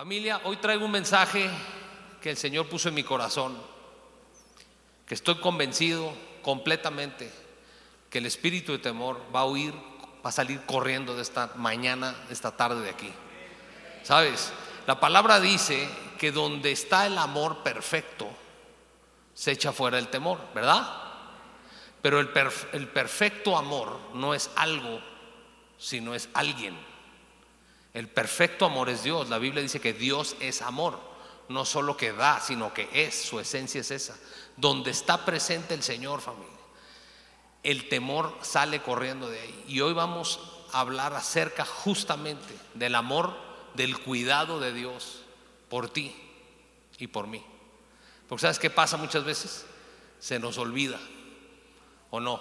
Familia, hoy traigo un mensaje que el Señor puso en mi corazón, que estoy convencido completamente que el espíritu de temor va a huir, va a salir corriendo de esta mañana, de esta tarde de aquí. ¿Sabes? La palabra dice que donde está el amor perfecto, se echa fuera el temor, ¿verdad? Pero el, el perfecto amor no es algo, sino es alguien. El perfecto amor es Dios. La Biblia dice que Dios es amor. No solo que da, sino que es. Su esencia es esa. Donde está presente el Señor, familia. El temor sale corriendo de ahí. Y hoy vamos a hablar acerca justamente del amor, del cuidado de Dios por ti y por mí. Porque ¿sabes qué pasa muchas veces? Se nos olvida. ¿O no?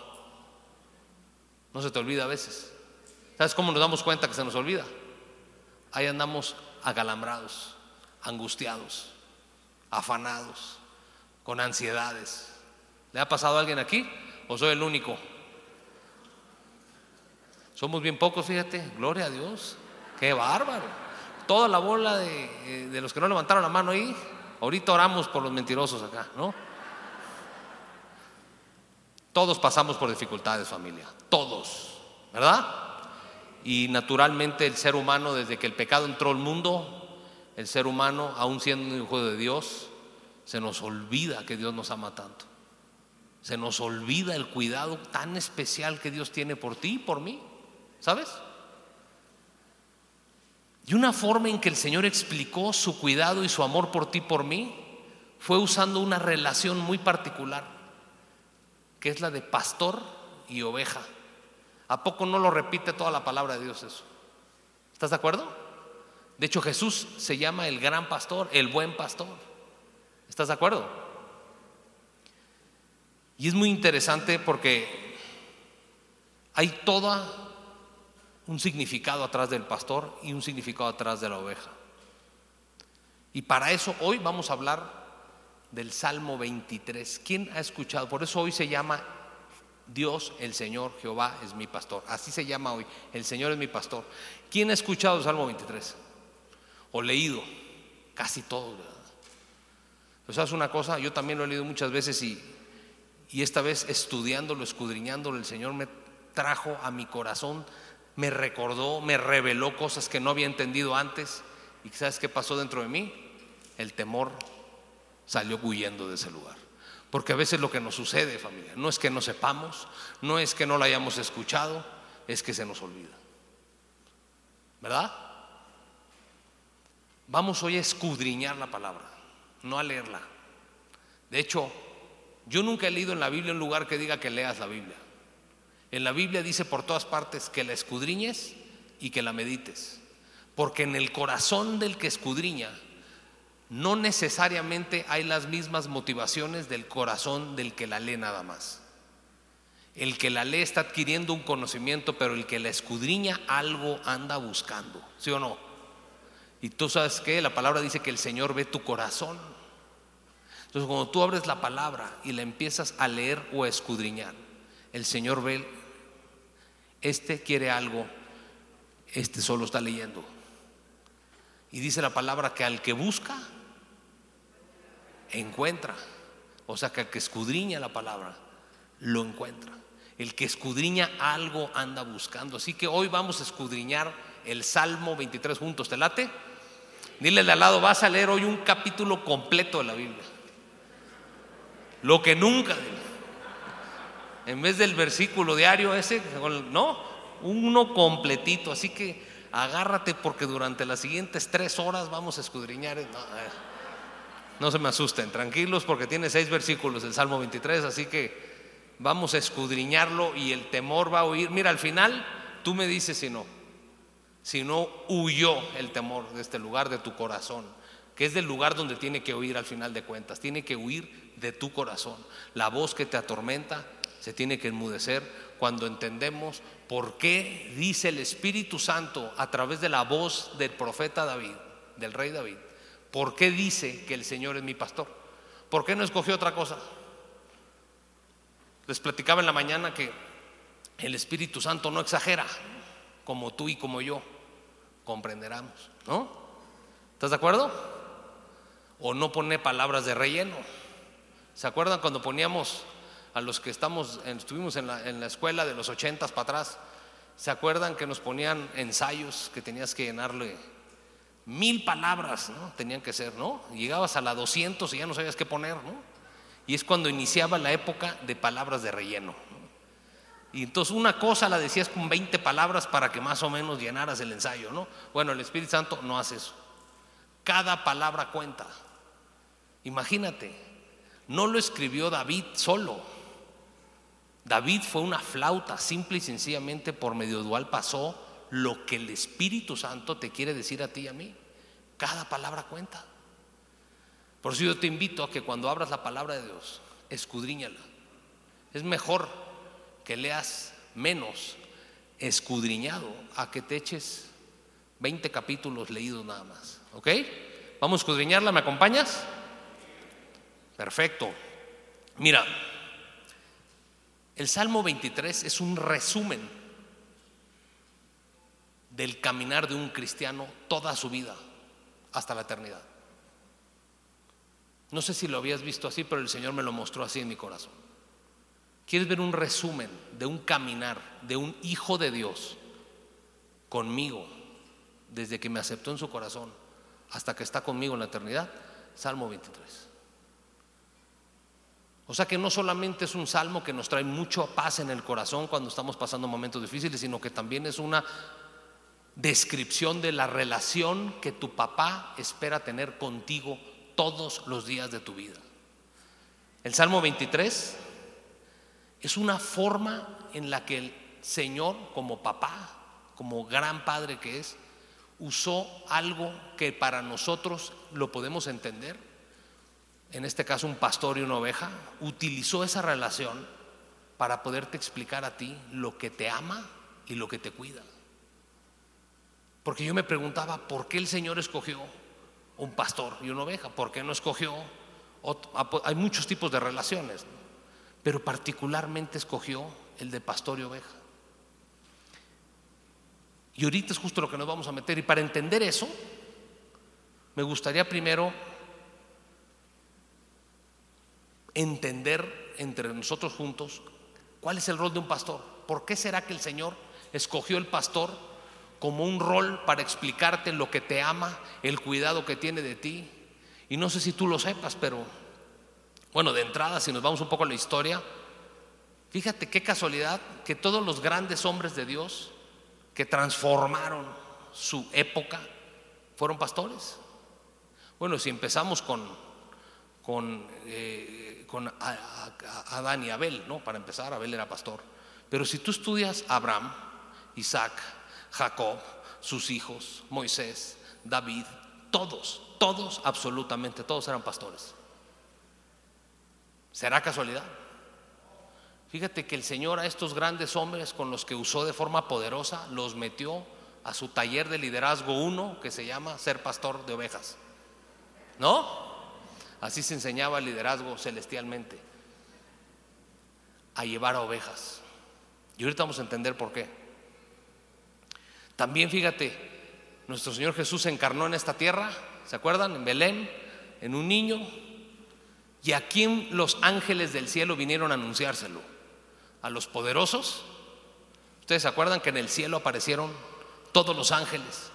No se te olvida a veces. ¿Sabes cómo nos damos cuenta que se nos olvida? Ahí andamos agalambrados, angustiados, afanados, con ansiedades. ¿Le ha pasado a alguien aquí o soy el único? Somos bien pocos, fíjate, gloria a Dios. Qué bárbaro. Toda la bola de, eh, de los que no levantaron la mano ahí, ahorita oramos por los mentirosos acá, ¿no? Todos pasamos por dificultades, familia, todos, ¿verdad? Y naturalmente el ser humano, desde que el pecado entró al mundo, el ser humano, aún siendo un hijo de Dios, se nos olvida que Dios nos ama tanto. Se nos olvida el cuidado tan especial que Dios tiene por ti y por mí, ¿sabes? Y una forma en que el Señor explicó su cuidado y su amor por ti y por mí fue usando una relación muy particular, que es la de pastor y oveja. ¿A poco no lo repite toda la palabra de Dios eso? ¿Estás de acuerdo? De hecho, Jesús se llama el gran pastor, el buen pastor. ¿Estás de acuerdo? Y es muy interesante porque hay todo un significado atrás del pastor y un significado atrás de la oveja. Y para eso hoy vamos a hablar del Salmo 23. ¿Quién ha escuchado? Por eso hoy se llama Dios, el Señor, Jehová es mi pastor. Así se llama hoy. El Señor es mi pastor. ¿Quién ha escuchado Salmo 23? O leído. Casi todos. Pues sabes una cosa, yo también lo he leído muchas veces y, y esta vez estudiándolo, escudriñándolo, el Señor me trajo a mi corazón, me recordó, me reveló cosas que no había entendido antes. ¿Y sabes qué pasó dentro de mí? El temor salió huyendo de ese lugar. Porque a veces lo que nos sucede, familia, no es que no sepamos, no es que no la hayamos escuchado, es que se nos olvida. ¿Verdad? Vamos hoy a escudriñar la palabra, no a leerla. De hecho, yo nunca he leído en la Biblia un lugar que diga que leas la Biblia. En la Biblia dice por todas partes que la escudriñes y que la medites. Porque en el corazón del que escudriña no necesariamente hay las mismas motivaciones del corazón del que la lee nada más. El que la lee está adquiriendo un conocimiento, pero el que la escudriña algo anda buscando, ¿sí o no? Y tú sabes que la palabra dice que el Señor ve tu corazón. Entonces cuando tú abres la palabra y la empiezas a leer o a escudriñar, el Señor ve, este quiere algo, este solo está leyendo. Y dice la palabra que al que busca, encuentra. O sea que al que escudriña la palabra, lo encuentra. El que escudriña algo anda buscando. Así que hoy vamos a escudriñar el Salmo 23 juntos. ¿Te late? Dile al lado, vas a leer hoy un capítulo completo de la Biblia. Lo que nunca. En vez del versículo diario ese, no, uno completito. Así que agárrate porque durante las siguientes tres horas vamos a escudriñar. No se me asusten, tranquilos porque tiene seis versículos el Salmo 23, así que vamos a escudriñarlo y el temor va a huir. Mira, al final tú me dices si no, si no huyó el temor de este lugar, de tu corazón, que es del lugar donde tiene que huir al final de cuentas, tiene que huir de tu corazón. La voz que te atormenta se tiene que enmudecer cuando entendemos por qué dice el Espíritu Santo a través de la voz del profeta David, del rey David, por qué dice que el Señor es mi pastor. ¿Por qué no escogió otra cosa? Les platicaba en la mañana que el Espíritu Santo no exagera, como tú y como yo comprenderemos, ¿no? ¿Estás de acuerdo? O no pone palabras de relleno. ¿Se acuerdan cuando poníamos a los que estamos, estuvimos en la, en la escuela de los ochentas para atrás? ¿Se acuerdan que nos ponían ensayos que tenías que llenarle mil palabras, ¿no? Tenían que ser, ¿no? Llegabas a la 200 y ya no sabías qué poner, ¿no? Y es cuando iniciaba la época de palabras de relleno. Y entonces una cosa la decías con 20 palabras para que más o menos llenaras el ensayo, ¿no? Bueno, el Espíritu Santo no hace eso. Cada palabra cuenta. Imagínate, no lo escribió David solo. David fue una flauta, simple y sencillamente por medio dual pasó lo que el Espíritu Santo te quiere decir a ti y a mí. Cada palabra cuenta. Por eso yo te invito a que cuando abras la palabra de Dios, escudriñala. Es mejor que leas menos escudriñado a que te eches 20 capítulos leídos nada más. ¿Ok? Vamos a escudriñarla, ¿me acompañas? Perfecto. Mira, el Salmo 23 es un resumen del caminar de un cristiano toda su vida hasta la eternidad. No sé si lo habías visto así, pero el Señor me lo mostró así en mi corazón. ¿Quieres ver un resumen de un caminar de un hijo de Dios conmigo desde que me aceptó en su corazón hasta que está conmigo en la eternidad? Salmo 23. O sea que no solamente es un salmo que nos trae mucha paz en el corazón cuando estamos pasando momentos difíciles, sino que también es una descripción de la relación que tu papá espera tener contigo todos los días de tu vida. El Salmo 23 es una forma en la que el Señor, como papá, como gran padre que es, usó algo que para nosotros lo podemos entender en este caso un pastor y una oveja, utilizó esa relación para poderte explicar a ti lo que te ama y lo que te cuida. Porque yo me preguntaba, ¿por qué el Señor escogió un pastor y una oveja? ¿Por qué no escogió? hay muchos tipos de relaciones, pero particularmente escogió el de pastor y oveja. Y ahorita es justo lo que nos vamos a meter. Y para entender eso, me gustaría primero entender entre nosotros juntos cuál es el rol de un pastor. ¿Por qué será que el Señor escogió el pastor como un rol para explicarte lo que te ama, el cuidado que tiene de ti? Y no sé si tú lo sepas, pero bueno, de entrada, si nos vamos un poco a la historia, fíjate qué casualidad que todos los grandes hombres de Dios que transformaron su época fueron pastores. Bueno, si empezamos con, con eh, con Adán y Abel, ¿no? Para empezar, Abel era pastor. Pero si tú estudias Abraham, Isaac, Jacob, sus hijos, Moisés, David, todos, todos, absolutamente todos eran pastores. ¿Será casualidad? Fíjate que el Señor a estos grandes hombres con los que usó de forma poderosa los metió a su taller de liderazgo uno que se llama ser pastor de ovejas. ¿No? Así se enseñaba el liderazgo celestialmente, a llevar a ovejas. Y ahorita vamos a entender por qué. También fíjate, nuestro Señor Jesús se encarnó en esta tierra, ¿se acuerdan? En Belén, en un niño. ¿Y a quién los ángeles del cielo vinieron a anunciárselo? ¿A los poderosos? ¿Ustedes se acuerdan que en el cielo aparecieron todos los ángeles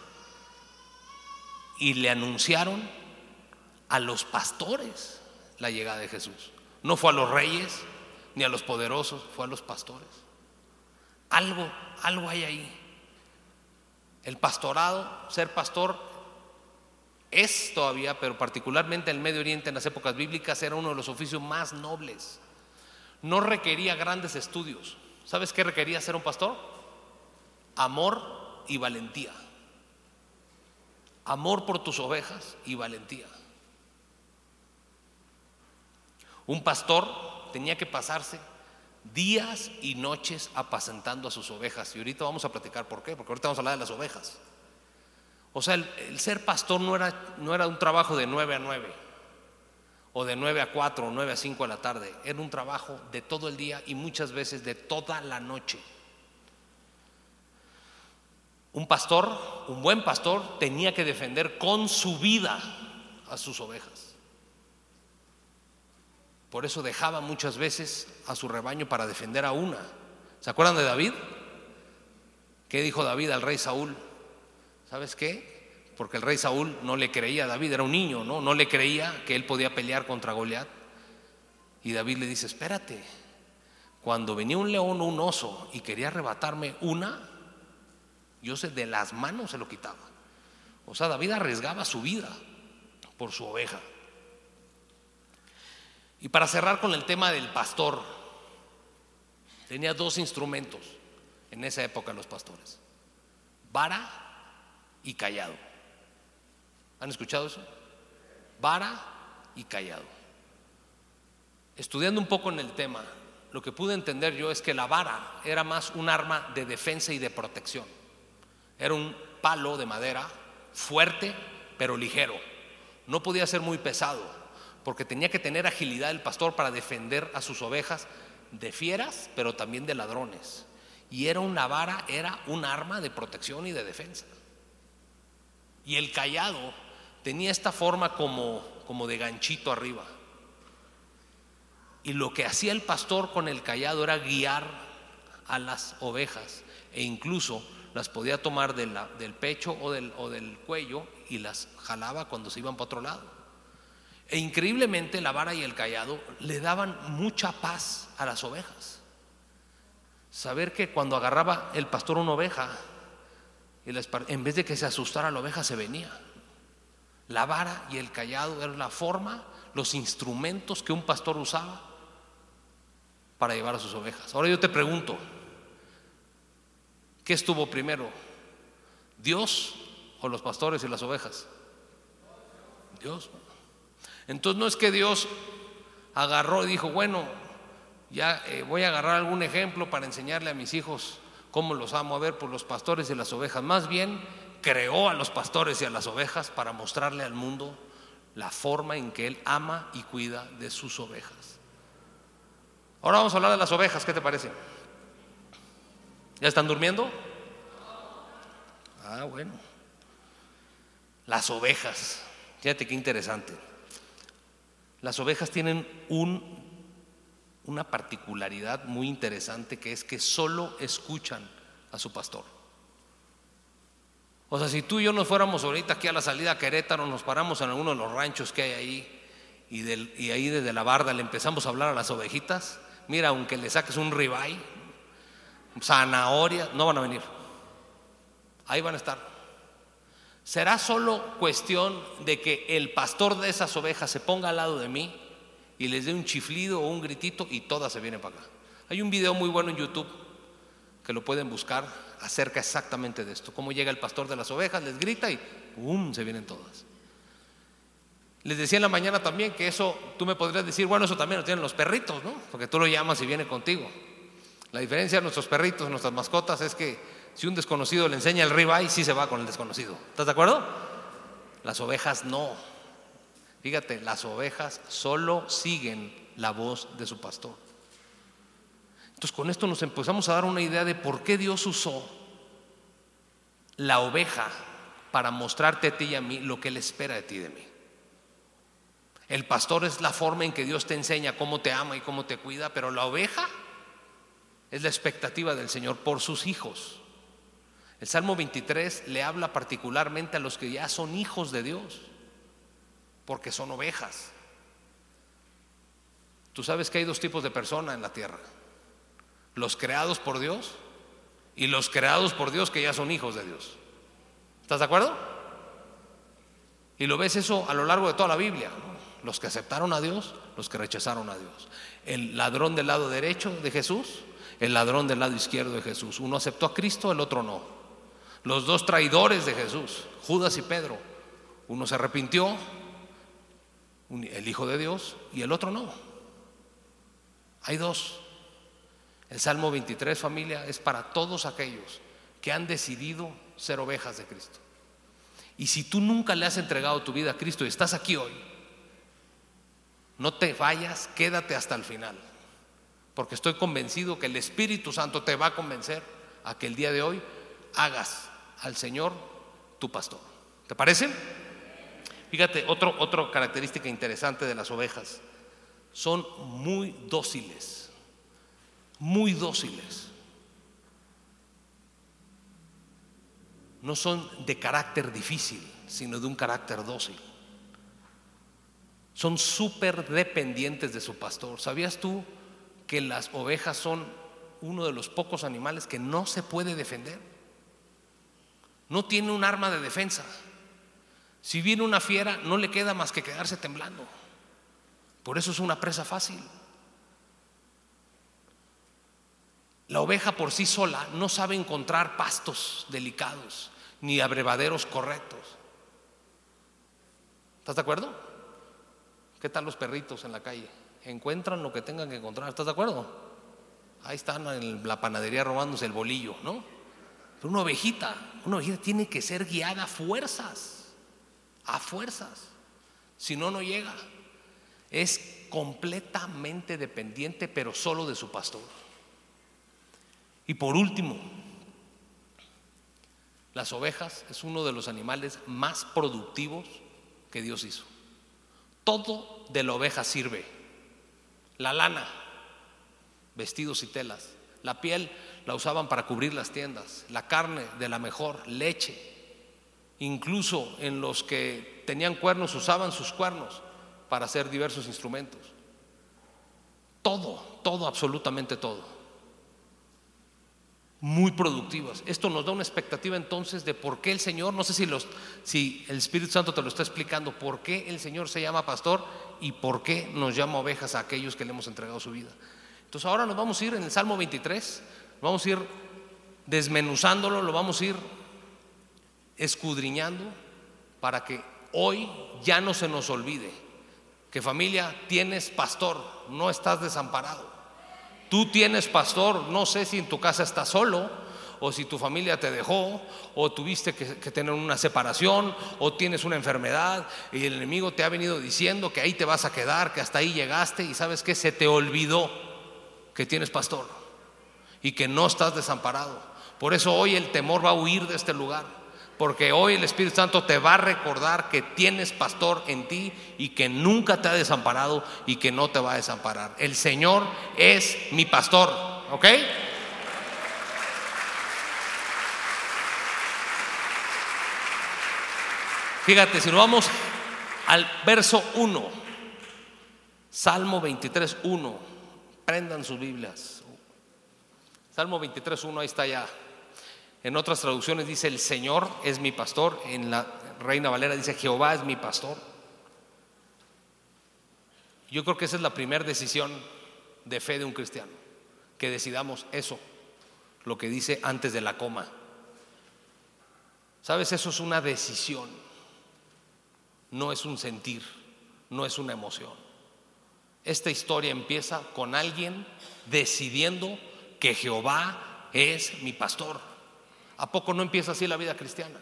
y le anunciaron a los pastores la llegada de Jesús. No fue a los reyes ni a los poderosos, fue a los pastores. Algo, algo hay ahí. El pastorado, ser pastor, es todavía, pero particularmente en el Medio Oriente en las épocas bíblicas, era uno de los oficios más nobles. No requería grandes estudios. ¿Sabes qué requería ser un pastor? Amor y valentía. Amor por tus ovejas y valentía. Un pastor tenía que pasarse días y noches apacentando a sus ovejas. Y ahorita vamos a platicar por qué, porque ahorita vamos a hablar de las ovejas. O sea, el, ser pastor no era, no era un trabajo de 9 a 9, o de 9 a 4, o 9 a 5 de la tarde. Era un trabajo de todo el día y muchas veces de toda la noche. Un pastor, un buen pastor, tenía que defender con su vida a sus ovejas. Por eso dejaba muchas veces a su rebaño para defender a una. ¿Se acuerdan de David? ¿Qué dijo David al rey Saúl? ¿Sabes qué? Porque el rey Saúl no le creía a David, era un niño, ¿no? No le creía que él podía pelear contra Goliat. Y David le dice, espérate, cuando venía un león o un oso y quería arrebatarme una, yo sé, de las manos se lo quitaba. O sea, David arriesgaba su vida por su oveja. Y para cerrar con el tema del pastor, tenía dos instrumentos en esa época los pastores, vara y callado. ¿Han escuchado eso? Vara y callado. Estudiando un poco en el tema, lo que pude entender yo es que la vara era más un arma de defensa y de protección. Era un palo de madera fuerte pero ligero. No podía ser muy pesado porque tenía que tener agilidad el pastor para defender a sus ovejas de fieras pero también de ladrones. Y era una vara, era un arma de protección y de defensa. Y el callado tenía esta forma como, como de ganchito arriba. Y lo que hacía el pastor con el callado era guiar a las ovejas e incluso las podía tomar del pecho o del, o del cuello y las jalaba cuando se iban para otro lado. E increíblemente la vara y el callado le daban mucha paz a las ovejas. Saber que cuando agarraba el pastor una oveja, en vez de que se asustara la oveja, se venía. La vara y el callado eran la forma, los instrumentos que un pastor usaba para llevar a sus ovejas. Ahora yo te pregunto, ¿Qué estuvo primero? ¿Dios o los pastores y las ovejas? Dios. Entonces no es que Dios agarró y dijo, bueno, ya eh, voy a agarrar algún ejemplo para enseñarle a mis hijos cómo los amo a ver por los pastores y las ovejas. Más bien creó a los pastores y a las ovejas para mostrarle al mundo la forma en que Él ama y cuida de sus ovejas. Ahora vamos a hablar de las ovejas, ¿qué te parece? ¿Ya están durmiendo? Ah, bueno. Las ovejas. Fíjate qué interesante. Las ovejas tienen un, una particularidad muy interesante que es que solo escuchan a su pastor. O sea, si tú y yo nos fuéramos ahorita aquí a la salida a Querétaro, nos paramos en alguno de los ranchos que hay ahí y, y ahí desde la barda le empezamos a hablar a las ovejitas, mira, aunque le saques un ribeye, zanahoria, no van a venir. Ahí van a estar. Será solo cuestión de que el pastor de esas ovejas se ponga al lado de mí y les dé un chiflido o un gritito y todas se vienen para acá. Hay un video muy bueno en YouTube que lo pueden buscar acerca exactamente de esto. Cómo llega el pastor de las ovejas, les grita y ¡pum! se vienen todas. Les decía en la mañana también que eso, tú me podrías decir, bueno, eso también lo tienen los perritos, ¿no? Porque tú lo llamas y viene contigo. La diferencia de nuestros perritos, nuestras mascotas, es que si un desconocido le enseña el ribeye, sí se va con el desconocido. ¿Estás de acuerdo? Las ovejas no. Fíjate, las ovejas solo siguen la voz de su pastor. Entonces con esto nos empezamos a dar una idea de por qué Dios usó la oveja para mostrarte a ti y a mí lo que Él espera de ti y de mí. El pastor es la forma en que Dios te enseña cómo te ama y cómo te cuida, pero la oveja es la expectativa del Señor por sus hijos. El Salmo 23 le habla particularmente a los que ya son hijos de Dios, porque son ovejas. Tú sabes que hay dos tipos de personas en la tierra, los creados por Dios y los creados por Dios que ya son hijos de Dios. ¿Estás de acuerdo? Y lo ves eso a lo largo de toda la Biblia. Los que aceptaron a Dios, los que rechazaron a Dios. El ladrón del lado derecho de Jesús el ladrón del lado izquierdo de Jesús. Uno aceptó a Cristo, el otro no. Los dos traidores de Jesús, Judas y Pedro. Uno se arrepintió, el Hijo de Dios, y el otro no. Hay dos. El Salmo 23, familia, es para todos aquellos que han decidido ser ovejas de Cristo. Y si tú nunca le has entregado tu vida a Cristo y estás aquí hoy, no te vayas, quédate hasta el final porque estoy convencido que el Espíritu Santo te va a convencer a que el día de hoy hagas al Señor tu pastor. ¿Te parece? Fíjate, otra característica interesante de las ovejas. Son muy dóciles, muy dóciles. No son de carácter difícil, sino de un carácter dócil. Son súper dependientes de su pastor. ¿Sabías tú que las ovejas son uno de los pocos animales que no se puede defender? No tiene un arma de defensa. Si viene una fiera, no le queda más que quedarse temblando. Por eso es una presa fácil. La oveja por sí sola no sabe encontrar pastos delicados ni abrevaderos correctos. ¿Estás de acuerdo? ¿Qué tal los perritos en la calle? Encuentran lo que tengan que encontrar. ¿Estás de acuerdo? Ahí están en la panadería robándose el bolillo, ¿no? Una ovejita, una ovejita tiene que ser guiada a fuerzas, a fuerzas. Si no, no llega. Es completamente dependiente, pero solo de su pastor. Y por último, las ovejas es uno de los animales más productivos que Dios hizo. Todo de la oveja sirve. La lana, vestidos y telas. La piel la usaban para cubrir las tiendas. La carne de la mejor, leche. Incluso en los que tenían cuernos usaban sus cuernos para hacer diversos instrumentos. Todo, todo, absolutamente todo muy productivas. Esto nos da una expectativa entonces de por qué el Señor, no sé si, los, si el Espíritu Santo te lo está explicando, por qué el Señor se llama pastor y por qué nos llama ovejas a aquellos que le hemos entregado su vida. Entonces ahora nos vamos a ir en el Salmo 23, vamos a ir desmenuzándolo, lo vamos a ir escudriñando para que hoy ya no se nos olvide que familia tienes pastor, no estás desamparado. Tú tienes pastor, no sé si en tu casa estás solo, o si tu familia te dejó, o tuviste que, tener una separación, o tienes una enfermedad, y el enemigo te ha venido diciendo que ahí te vas a quedar, que hasta ahí llegaste, y sabes que se te olvidó que tienes pastor y que no estás desamparado. Por eso hoy el temor va a huir de este lugar. Porque hoy el Espíritu Santo te va a recordar que tienes pastor en ti y que nunca te ha desamparado y que no te va a desamparar. El Señor es mi pastor, ¿ok? Fíjate, si nos vamos al verso 1, Salmo 23, 1, prendan sus Biblias. Salmo 23, 1, ahí está ya. En otras traducciones dice, el Señor es mi pastor. En la Reina Valera dice, Jehová es mi pastor. Yo creo que esa es la primera decisión de fe de un cristiano, que decidamos eso, lo que dice antes de la coma. ¿Sabes? Eso es una decisión, no es un sentir, no es una emoción. Esta historia empieza con alguien decidiendo que Jehová es mi pastor. ¿A poco no empieza así la vida cristiana?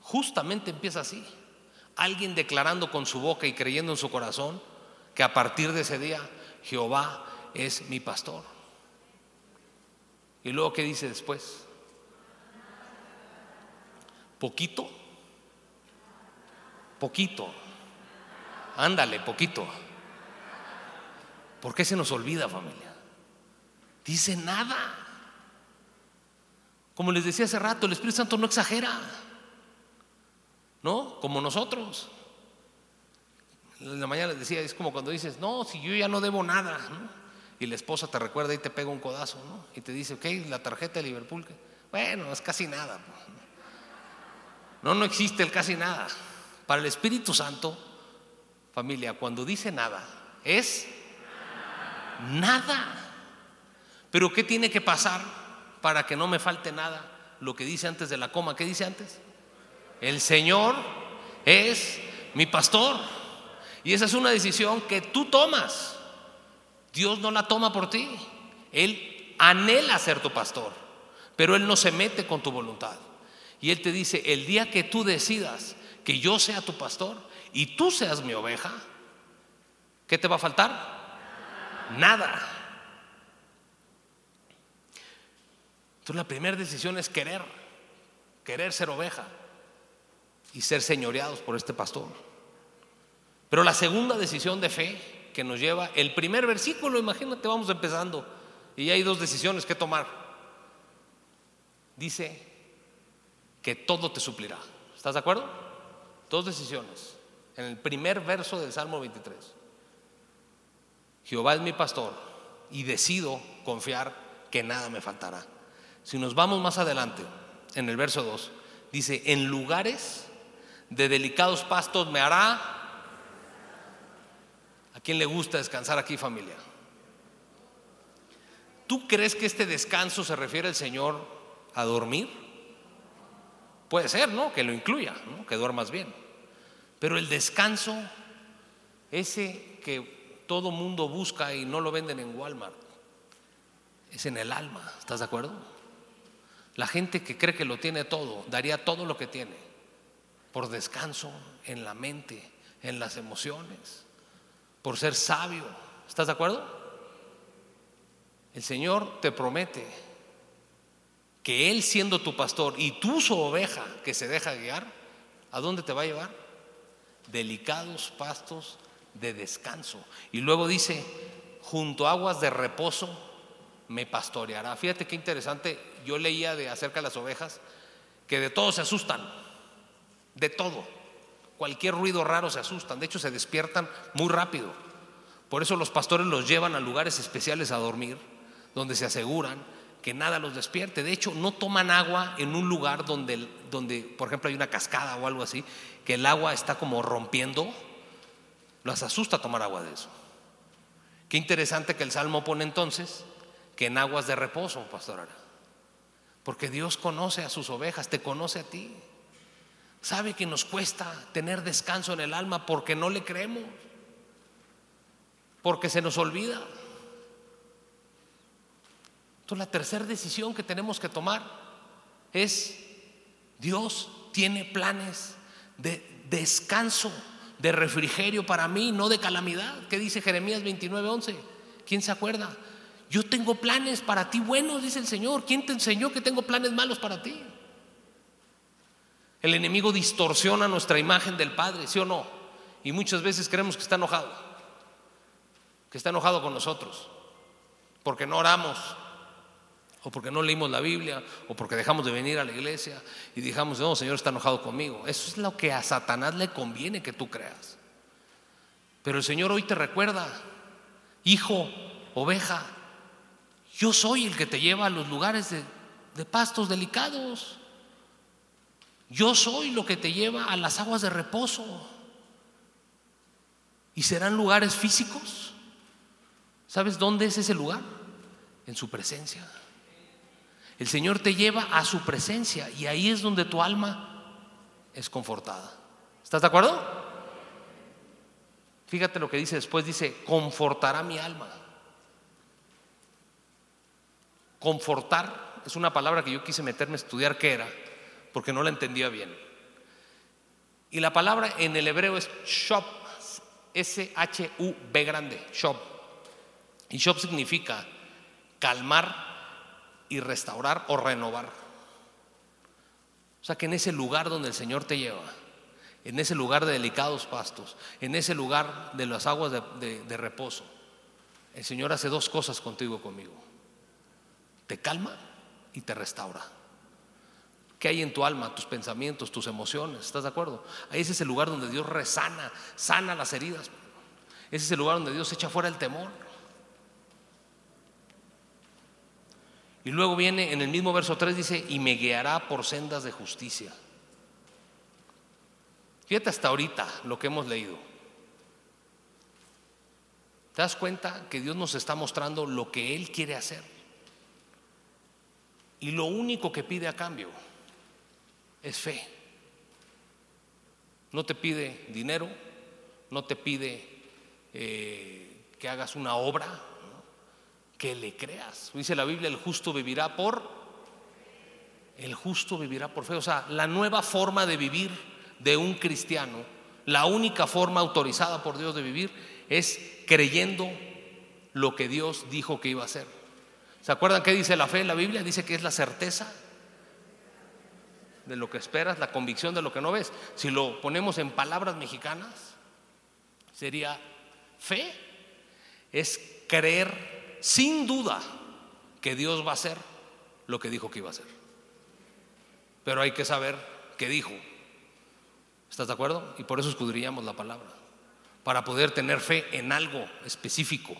Justamente empieza así. Alguien declarando con su boca y creyendo en su corazón que a partir de ese día Jehová es mi pastor. Y luego, ¿qué dice después? Poquito. Poquito. Ándale, poquito. ¿Por qué se nos olvida, familia? Dice nada. Como les decía hace rato, el Espíritu Santo no exagera, ¿no? Como nosotros. En la mañana les decía, es como cuando dices, no, si yo ya no debo nada. Y la esposa te recuerda y te pega un codazo, ¿no? Y te dice, ok, la tarjeta de Liverpool, bueno, es casi nada. Pues, no, no existe el casi nada. Para el Espíritu Santo, familia, cuando dice nada, es nada. Pero ¿qué tiene que pasar? para que no me falte nada. Lo que dice antes de la coma, ¿qué dice antes? El Señor es mi pastor. Y esa es una decisión que tú tomas. Dios no la toma por ti. Él anhela ser tu pastor, pero Él no se mete con tu voluntad. Y Él te dice, el día que tú decidas que yo sea tu pastor y tú seas mi oveja, ¿qué te va a faltar? Nada. Entonces la primera decisión es querer. querer ser oveja y ser señoreados por este pastor. Pero la segunda decisión de fe que nos lleva, el primer versículo, imagínate, vamos empezando, y hay dos decisiones que tomar. Dice que todo te suplirá. ¿Estás de acuerdo? Dos decisiones. En el primer verso del Salmo 23. Jehová es mi pastor y decido confiar que nada me faltará. Si nos vamos más adelante, en el verso 2, dice, en lugares de delicados pastos me hará... ¿A quién le gusta descansar aquí familia? ¿Tú crees que este descanso se refiere el Señor a dormir? Puede ser, ¿no? Que lo incluya, que duermas bien. Pero el descanso, ese que todo mundo busca y no lo venden en Walmart, es en el alma, ¿estás de acuerdo? La gente que cree que lo tiene todo, daría todo lo que tiene por descanso en la mente, en las emociones, por ser sabio. ¿Estás de acuerdo? El Señor te promete que Él siendo tu pastor y tú su oveja que se deja guiar, ¿a dónde te va a llevar? Delicados pastos de descanso. Y luego dice, junto a aguas de reposo me pastoreará. Fíjate qué interesante, yo leía de acerca de las ovejas que de todo se asustan, de todo. Cualquier ruido raro se asustan, de hecho se despiertan muy rápido. Por eso los pastores los llevan a lugares especiales a dormir, donde se aseguran que nada los despierte. De hecho, no toman agua en un lugar donde, donde, por ejemplo, hay una cascada o algo así, que el agua está como rompiendo. Los asusta tomar agua de eso. Qué interesante que el Salmo pone entonces que en aguas de reposo, pastor Porque Dios conoce a sus ovejas, te conoce a ti. Sabe que nos cuesta tener descanso en el alma porque no le creemos, porque se nos olvida. Entonces la tercera decisión que tenemos que tomar es, Dios tiene planes de descanso, de refrigerio para mí, no de calamidad. ¿Qué dice Jeremías 29:11? ¿Quién se acuerda? Yo tengo planes para ti buenos, dice el Señor. ¿Quién te enseñó que tengo planes malos para ti? El enemigo distorsiona nuestra imagen del Padre, ¿sí o no? Y muchas veces creemos que está enojado, que está enojado con nosotros, porque no oramos, o porque no leímos la Biblia, o porque dejamos de venir a la iglesia y dijamos, no, Señor está enojado conmigo. Eso es lo que a Satanás le conviene que tú creas. Pero el Señor hoy te recuerda, hijo, oveja, yo soy el que te lleva a los lugares de, pastos delicados. Yo soy lo que te lleva a las aguas de reposo. ¿Y serán lugares físicos? ¿Sabes dónde es ese lugar? En su presencia. El Señor te lleva a su presencia y ahí es donde tu alma es confortada. ¿Estás de acuerdo? Fíjate lo que dice después, dice, confortará mi alma. Confortar es una palabra que yo quise meterme a estudiar qué era, porque no la entendía bien. Y la palabra en el hebreo es shop, S-H-U-B grande, shop. Y shop significa calmar y restaurar o renovar. O sea que en ese lugar donde el Señor te lleva, en ese lugar de delicados pastos, en ese lugar de las aguas de, de reposo, el Señor hace dos cosas contigo conmigo te calma y te restaura. ¿Qué hay en tu alma, tus pensamientos, tus emociones? ¿Estás de acuerdo? Ahí ese es el lugar donde Dios resana, sana las heridas. Ese es el lugar donde Dios echa fuera el temor. Y luego viene en el mismo verso 3 dice, y me guiará por sendas de justicia. Fíjate hasta ahorita lo que hemos leído. ¿Te das cuenta que Dios nos está mostrando lo que Él quiere hacer? Y lo único que pide a cambio es fe. No te pide dinero, no te pide eh, que hagas una obra, que le creas. Dice la Biblia, el justo vivirá por... El justo vivirá por fe. O sea, la nueva forma de vivir de un cristiano, la única forma autorizada por Dios de vivir es creyendo lo que Dios dijo que iba a hacer. ¿Se acuerdan qué dice la fe en la Biblia? Dice que es la certeza de lo que esperas, la convicción de lo que no ves. Si lo ponemos en palabras mexicanas, sería fe, es creer sin duda que Dios va a hacer lo que dijo que iba a hacer. Pero hay que saber qué dijo. ¿Estás de acuerdo? Y por eso escudriñamos la palabra. Para poder tener fe en algo específico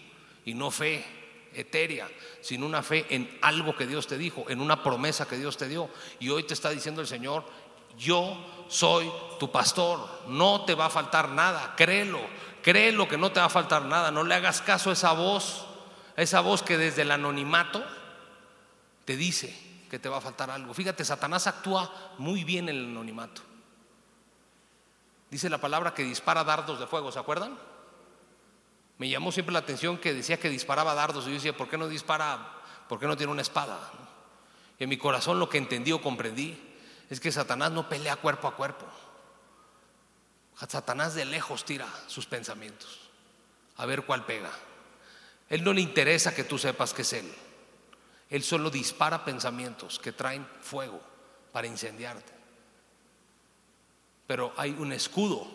y no fe etérea, sino una fe en algo que Dios te dijo, en una promesa que Dios te dio. Y hoy te está diciendo el Señor, yo soy tu pastor, no te va a faltar nada, créelo, créelo que no te va a faltar nada, no le hagas caso a esa voz, a esa voz que desde el anonimato te dice que te va a faltar algo. Fíjate, Satanás actúa muy bien en el anonimato. Dice la palabra que dispara dardos de fuego, ¿se acuerdan? Me llamó siempre la atención que decía que disparaba dardos y yo decía, ¿por qué no dispara? ¿Por qué no tiene una espada? Y en mi corazón lo que entendí o comprendí es que Satanás no pelea cuerpo a cuerpo. Satanás de lejos tira sus pensamientos a ver cuál pega. Él no le interesa que tú sepas que es Él. Él solo dispara pensamientos que traen fuego para incendiarte. Pero hay un escudo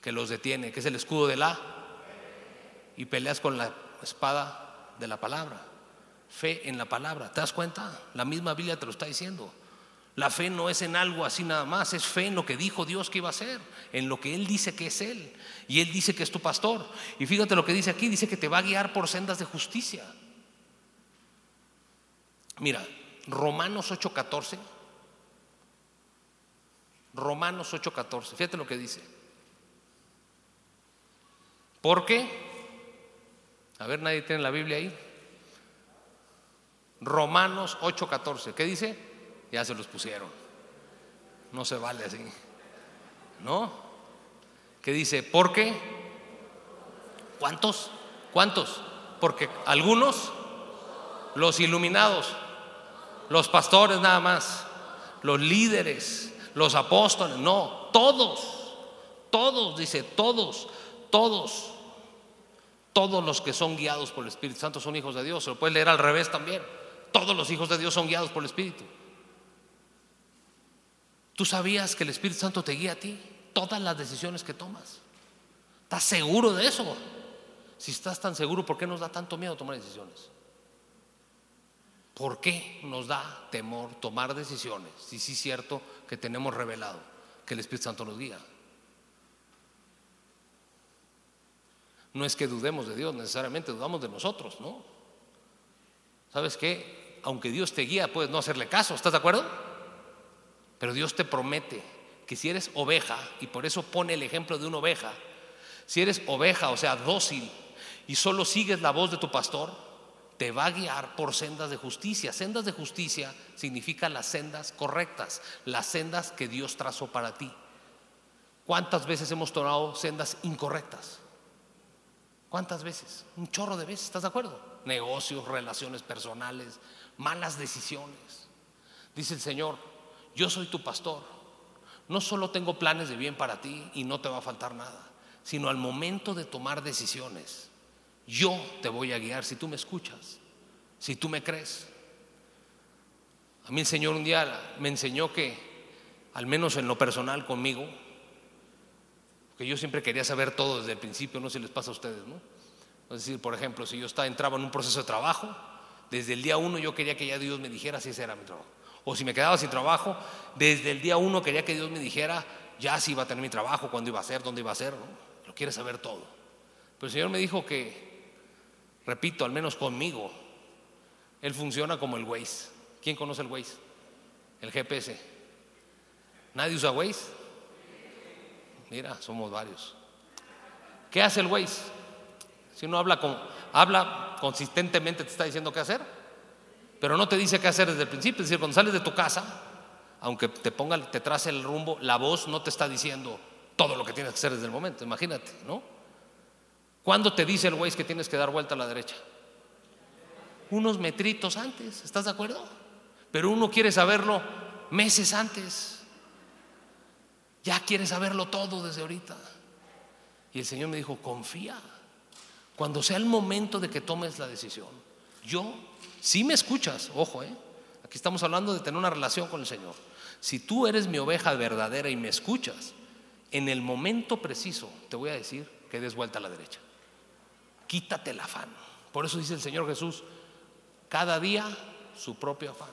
que los detiene, que es el escudo de la y peleas con la espada de la palabra. Fe en la palabra. ¿Te das cuenta? La misma Biblia te lo está diciendo. La fe no es en algo así nada más, es fe en lo que dijo Dios que iba a hacer, en lo que Él dice que es Él. Y Él dice que es tu pastor. Y fíjate lo que dice aquí, dice que te va a guiar por sendas de justicia. Mira, Romanos 8:14. Romanos 8:14. Fíjate lo que dice. ¿Por qué? A ver, nadie tiene la Biblia ahí. Romanos 8:14. ¿Qué dice? Ya se los pusieron. No se vale así. ¿No? ¿Qué dice? ¿Por qué? ¿Cuántos? ¿Cuántos? Porque algunos, los iluminados, los pastores nada más, los líderes, los apóstoles, no, todos, todos, dice, todos, todos todos los que son guiados por el Espíritu Santo son hijos de Dios. Se lo puedes leer al revés también. Todos los hijos de Dios son guiados por el Espíritu. ¿Tú sabías que el Espíritu Santo te guía a ti? Todas las decisiones que tomas. ¿Estás seguro de eso? Si estás tan seguro, ¿por qué nos da tanto miedo tomar decisiones? ¿Por qué nos da temor tomar decisiones? Si sí es cierto que tenemos revelado que el Espíritu Santo nos guía. No es que dudemos de Dios necesariamente, dudamos de nosotros, ¿no? ¿Sabes qué? Aunque Dios te guía, puedes no hacerle caso, ¿estás de acuerdo? Pero Dios te promete que si eres oveja, y por eso pone el ejemplo de una oveja, si eres oveja, o sea, dócil, y solo sigues la voz de tu pastor, te va a guiar por sendas de justicia. Sendas de justicia significa las sendas correctas, las sendas que Dios trazó para ti. ¿Cuántas veces hemos tomado sendas incorrectas? ¿Cuántas veces? Un chorro de veces, ¿estás de acuerdo? Negocios, relaciones personales, malas decisiones. Dice el Señor, yo soy tu pastor. No solo tengo planes de bien para ti y no te va a faltar nada, sino al momento de tomar decisiones, yo te voy a guiar si tú me escuchas, si tú me crees. A mí el Señor un día me enseñó que, al menos en lo personal conmigo, que yo siempre quería saber todo desde el principio, no sé si les pasa a ustedes, ¿no? Es decir, por ejemplo, si yo estaba, entraba en un proceso de trabajo, desde el día uno yo quería que ya Dios me dijera si ese era mi trabajo. O si me quedaba sin trabajo, desde el día uno quería que Dios me dijera ya si iba a tener mi trabajo, cuándo iba a ser, dónde iba a ser, ¿no? Lo quiere saber todo. Pero el Señor me dijo que, repito, al menos conmigo, Él funciona como el Waze. ¿Quién conoce el Waze? El GPS. ¿Nadie usa Waze? Mira, somos varios. ¿Qué hace el Waze? Si uno habla, con, habla consistentemente, te está diciendo qué hacer, pero no te dice qué hacer desde el principio. Es decir, cuando sales de tu casa, aunque te ponga, te trace el rumbo, la voz no te está diciendo todo lo que tienes que hacer desde el momento. Imagínate, ¿no? ¿Cuándo te dice el Waze que tienes que dar vuelta a la derecha? Unos metritos antes, ¿estás de acuerdo? Pero uno quiere saberlo meses antes. Ya quieres saberlo todo desde ahorita. Y el Señor me dijo, confía. Cuando sea el momento de que tomes la decisión. Yo, si me escuchas, ojo, eh, aquí estamos hablando de tener una relación con el Señor. Si tú eres mi oveja verdadera y me escuchas, en el momento preciso te voy a decir que des vuelta a la derecha. Quítate el afán. Por eso dice el Señor Jesús, cada día su propio afán.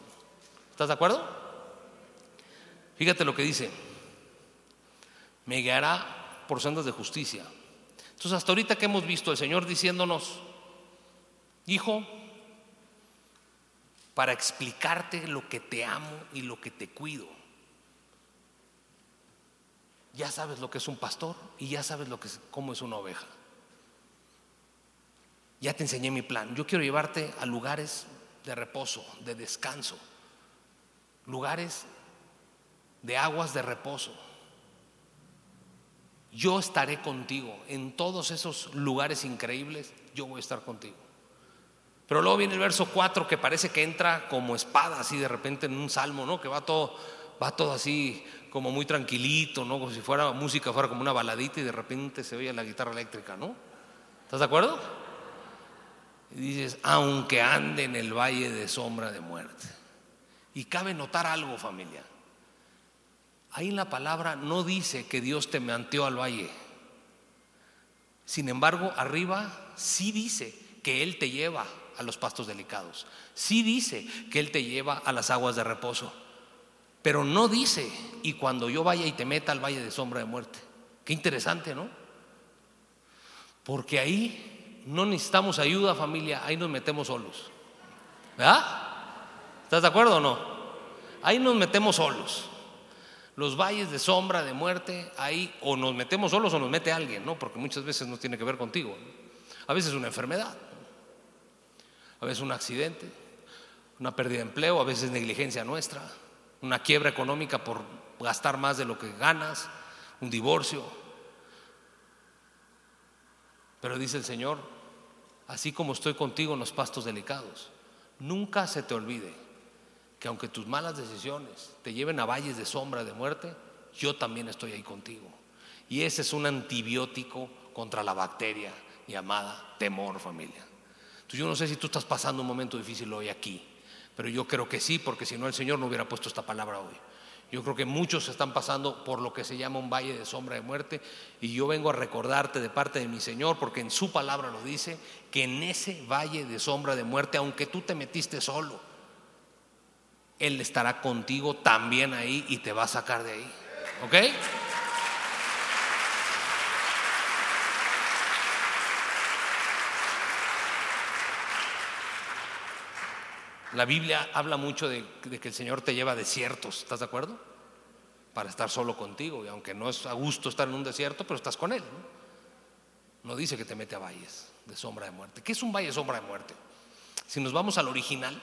¿Estás de acuerdo? Fíjate lo que dice. Me guiará por sendas de justicia. Entonces, hasta ahorita que hemos visto el Señor diciéndonos, hijo, para explicarte lo que te amo y lo que te cuido. Ya sabes lo que es un pastor y ya sabes lo que es, cómo es una oveja. Ya te enseñé mi plan. Yo quiero llevarte a lugares de reposo, de descanso, lugares de aguas de reposo. Yo estaré contigo en todos esos lugares increíbles, yo voy a estar contigo. Pero luego viene el verso 4 que parece que entra como espada así de repente en un salmo, ¿no? Que va todo va todo así como muy tranquilito, ¿no? Como si fuera música, fuera como una baladita y de repente se oye la guitarra eléctrica, ¿no? ¿Estás de acuerdo? Y dices, aunque ande en el valle de sombra de muerte. Y cabe notar algo, familia. Ahí en la palabra no dice que Dios te manteó al valle. Sin embargo, arriba sí dice que Él te lleva a los pastos delicados. Sí dice que Él te lleva a las aguas de reposo. Pero no dice, y cuando yo vaya y te meta al valle de sombra de muerte. Qué interesante, ¿no? Porque ahí no necesitamos ayuda familia, ahí nos metemos solos. ¿Verdad? ¿Estás de acuerdo o no? Ahí nos metemos solos. Los valles de sombra, de muerte, ahí o nos metemos solos o nos mete alguien, ¿no? Porque muchas veces no tiene que ver contigo. A veces una enfermedad, a veces un accidente, una pérdida de empleo, a veces negligencia nuestra, una quiebra económica por gastar más de lo que ganas, un divorcio, pero dice el Señor, así como estoy contigo en los pastos delicados, nunca se te olvide que aunque tus malas decisiones te lleven a valles de sombra de muerte, yo también estoy ahí contigo. Y ese es un antibiótico contra la bacteria llamada temor, familia. Entonces yo no sé si tú estás pasando un momento difícil hoy aquí, pero yo creo que sí, porque si no el Señor no hubiera puesto esta palabra hoy. Yo creo que muchos están pasando por lo que se llama un valle de sombra de muerte y yo vengo a recordarte de parte de mi Señor, porque en su palabra lo dice, que en ese valle de sombra de muerte, aunque tú te metiste solo, Él estará contigo también ahí y te va a sacar de ahí. ¿Ok? La Biblia habla mucho de, que el Señor te lleva a desiertos, ¿estás de acuerdo? Para estar solo contigo, y aunque no es a gusto estar en un desierto, pero estás con Él. No, no dice que te mete a valles de sombra de muerte. ¿Qué es un valle de sombra de muerte? Si nos vamos al original,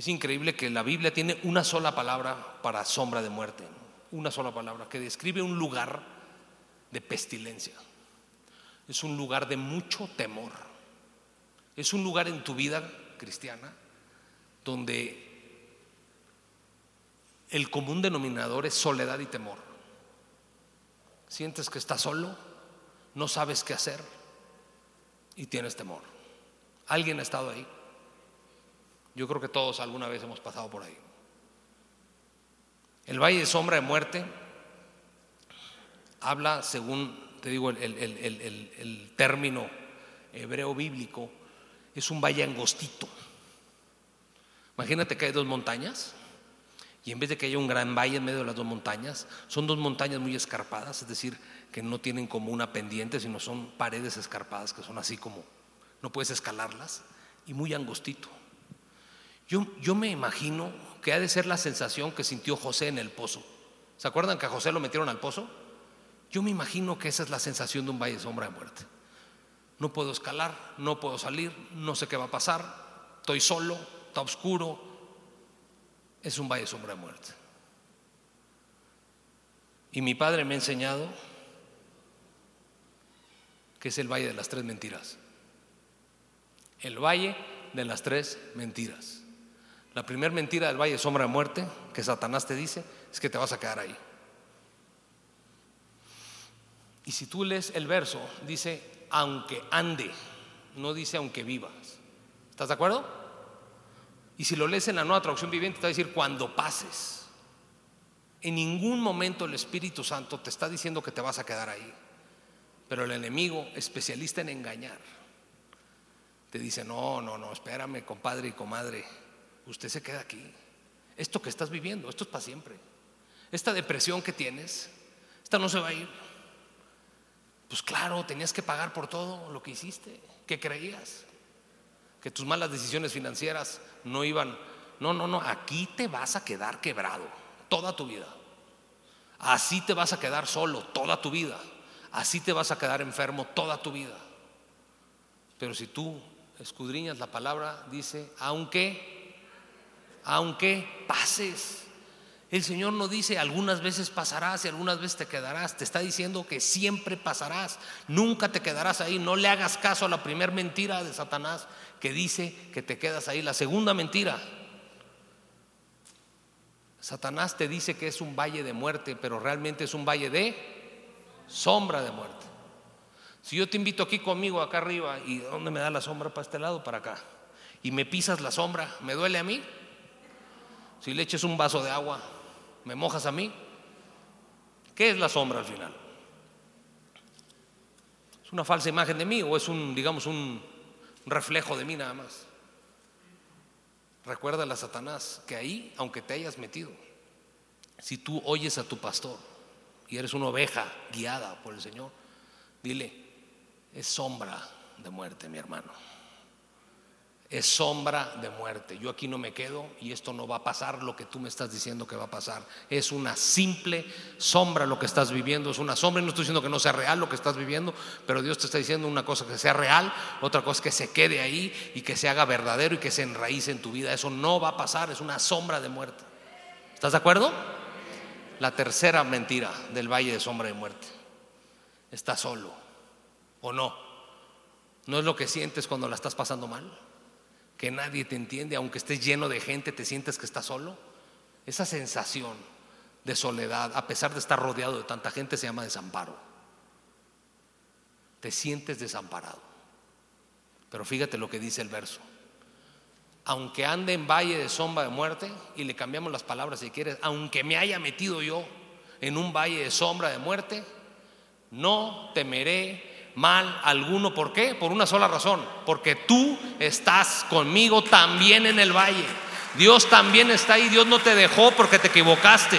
es increíble que la Biblia tiene una sola palabra para sombra de muerte, una sola palabra que describe un lugar de pestilencia. Es un lugar de mucho temor. Es un lugar en tu vida cristiana donde el común denominador es soledad y temor. Sientes que estás solo, no sabes qué hacer y tienes temor. ¿Alguien ha estado ahí? Yo creo que todos alguna vez hemos pasado por ahí. El valle de sombra de muerte habla, según te digo, el, término hebreo bíblico, es un valle angostito. Imagínate que hay dos montañas y en vez de que haya un gran valle en medio de las dos montañas, son dos montañas muy escarpadas, es decir, que no tienen como una pendiente, sino son paredes escarpadas que son así como, no puedes escalarlas, y muy angostito. Yo, yo me imagino que ha de ser la sensación que sintió José en el pozo. ¿Se acuerdan que a José lo metieron al pozo? Yo me imagino que esa es la sensación de un valle de sombra de muerte no puedo escalar, no puedo salir, no sé qué va a pasar, estoy solo, está oscuro, es un valle de sombra de muerte. Y mi padre me ha enseñado que es el valle de las tres mentiras. El valle de las tres mentiras. La primera mentira del valle de sombra de muerte que Satanás te dice es que te vas a quedar ahí. Y si tú lees el verso, dice, aunque ande, no dice aunque vivas. ¿Estás de acuerdo? Y si lo lees en la nueva traducción viviente, te va a decir cuando pases. En ningún momento el Espíritu Santo te está diciendo que te vas a quedar ahí. Pero el enemigo, especialista en engañar, te dice, no, no, no, espérame, compadre y comadre, usted se queda aquí. Esto que estás viviendo, esto es para siempre. Esta depresión que tienes, esta no se va a ir. Pues claro, tenías que pagar por todo lo que hiciste, que creías, que tus malas decisiones financieras no iban. No, no, no, aquí te vas a quedar quebrado toda tu vida. Así te vas a quedar solo toda tu vida. Así te vas a quedar enfermo toda tu vida. Pero si tú escudriñas la palabra, dice, aunque, aunque pases. El Señor no dice algunas veces pasarás y algunas veces te quedarás. Te está diciendo que siempre pasarás. Nunca te quedarás ahí. No le hagas caso a la primera mentira de Satanás que dice que te quedas ahí. La segunda mentira. Satanás te dice que es un valle de muerte, pero realmente es un valle de sombra de muerte. Si yo te invito aquí conmigo, acá arriba, ¿y dónde me da la sombra para este lado? Para acá. Y me pisas la sombra, ¿me duele a mí? Si le eches un vaso de agua, ¿me mojas a mí? ¿Qué es la sombra al final? ¿Es una falsa imagen de mí o es un, digamos, un reflejo de mí nada más? Recuerda a Satanás que ahí, aunque te hayas metido, si tú oyes a tu pastor y eres una oveja guiada por el Señor, dile, es sombra de muerte, mi hermano. Es sombra de muerte. Yo aquí no me quedo y esto no va a pasar lo que tú me estás diciendo que va a pasar. Es una simple sombra lo que estás viviendo. Es una sombra y no estoy diciendo que no sea real lo que estás viviendo, pero Dios te está diciendo una cosa que sea real, otra cosa que se quede ahí y que se haga verdadero y que se enraíce en tu vida. Eso no va a pasar, es una sombra de muerte. ¿Estás de acuerdo? La tercera mentira del valle de sombra de muerte. Está solo. ¿O no? ¿No es lo que sientes cuando la estás pasando mal? Que nadie te entiende, aunque estés lleno de gente, te sientes que estás solo. Esa sensación de soledad, a pesar de estar rodeado de tanta gente, se llama desamparo. Te sientes desamparado. Pero fíjate lo que dice el verso. Aunque ande en valle de sombra de muerte, y le cambiamos las palabras si quieres, aunque me haya metido yo en un valle de sombra de muerte, no temeré mal alguno. ¿Por qué? Por una sola razón. Porque tú estás conmigo también en el valle. Dios también está ahí. Dios no te dejó porque te equivocaste.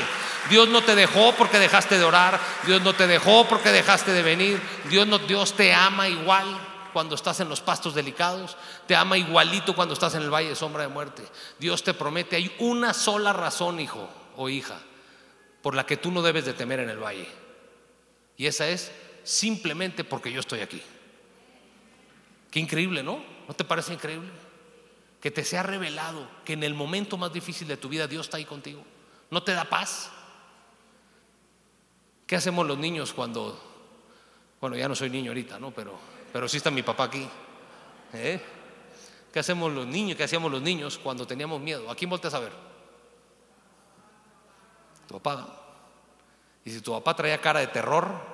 Dios no te dejó porque dejaste de orar. Dios no te dejó porque dejaste de venir. Dios, no, Dios te ama igual cuando estás en los pastos delicados. Te ama igualito cuando estás en el valle de sombra de muerte. Dios te promete. Hay una sola razón, hijo o hija, por la que tú no debes de temer en el valle. Y esa es simplemente porque yo estoy aquí. Qué increíble, ¿no? ¿No te parece increíble? Que te sea revelado que en el momento más difícil de tu vida Dios está ahí contigo. ¿No te da paz? ¿Qué hacemos los niños cuando, bueno, ya no soy niño ahorita, ¿no? Pero, pero está mi papá aquí. ¿Eh? ¿Qué hacemos los niños? ¿Qué hacíamos los niños cuando teníamos miedo? ¿A quién volteas a ver? Tu papá. Y si tu papá traía cara de terror,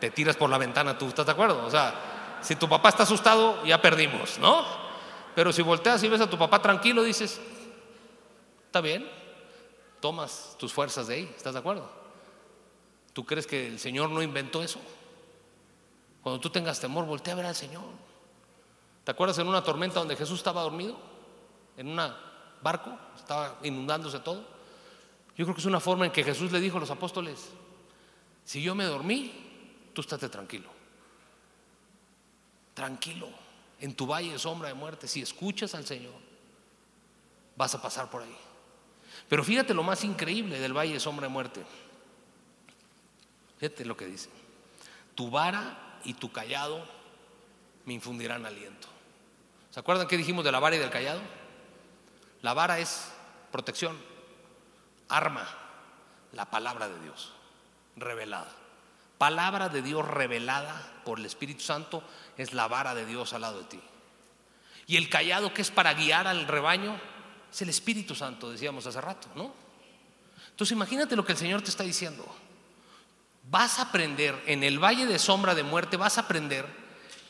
te tiras por la ventana, ¿tú estás de acuerdo? O sea, si tu papá está asustado, ya perdimos, ¿no? Pero si volteas y ves a tu papá tranquilo, dices, está bien, tomas tus fuerzas de ahí, ¿estás de acuerdo? ¿Tú crees que el Señor no inventó eso? Cuando tú tengas temor, voltea a ver al Señor. ¿Te acuerdas en una tormenta donde Jesús estaba dormido? En un barco, estaba inundándose todo. Yo creo que es una forma en que Jesús le dijo a los apóstoles, si yo me dormí, tú estate tranquilo. Tranquilo. En tu valle de sombra de muerte, si escuchas al Señor, vas a pasar por ahí. Pero fíjate lo más increíble del valle de sombra de muerte. Fíjate lo que dice. Tu vara y tu callado me infundirán aliento. ¿Se acuerdan qué dijimos de la vara y del callado? La vara es protección, arma, la palabra de Dios revelada palabra de Dios revelada por el Espíritu Santo es la vara de Dios al lado de ti. Y el callado que es para guiar al rebaño es el Espíritu Santo, decíamos hace rato, ¿no? Entonces imagínate lo que el Señor te está diciendo. Vas a aprender en el valle de sombra de muerte, vas a aprender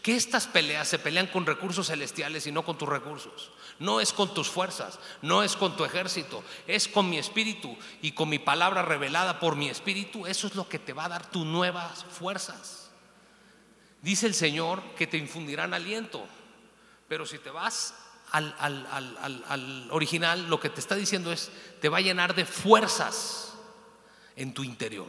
que estas peleas se pelean con recursos celestiales y no con tus recursos. No es con tus fuerzas, no es con tu ejército, es con mi espíritu y con mi palabra revelada por mi espíritu. Eso es lo que te va a dar tus nuevas fuerzas. Dice el Señor que te infundirán aliento, pero si te vas al, al, original, lo que te está diciendo es, te va a llenar de fuerzas en tu interior.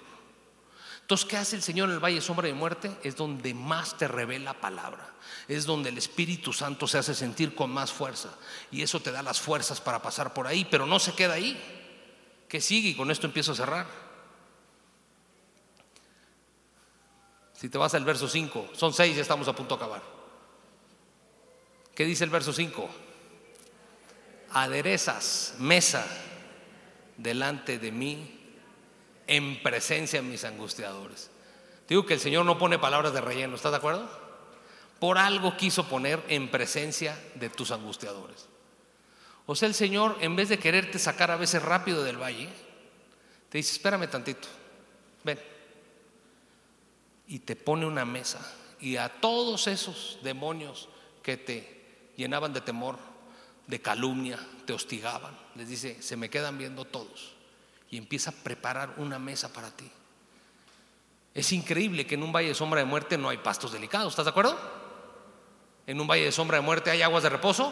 Entonces, ¿qué hace el Señor en el Valle Sombra de Muerte? Es donde más te revela palabra. Es donde el Espíritu Santo se hace sentir con más fuerza. Y eso te da las fuerzas para pasar por ahí, pero no se queda ahí. ¿Qué sigue? Y con esto empiezo a cerrar. Si te vas al verso 5, son 6, ya estamos a punto de acabar. ¿Qué dice el verso 5? Aderezas mesa delante de mí en presencia de mis angustiadores. Digo que el Señor no pone palabras de relleno, ¿estás de acuerdo? Por algo quiso poner en presencia de tus angustiadores. O sea, el Señor, en vez de quererte sacar a veces rápido del valle, te dice, espérame tantito, ven. Y te pone una mesa. Y a todos esos demonios que te llenaban de temor, de calumnia, te hostigaban, les dice, se me quedan viendo todos y empieza a preparar una mesa para ti. Es increíble que en un valle de sombra de muerte no hay pastos delicados, ¿estás de acuerdo? En un valle de sombra de muerte hay aguas de reposo.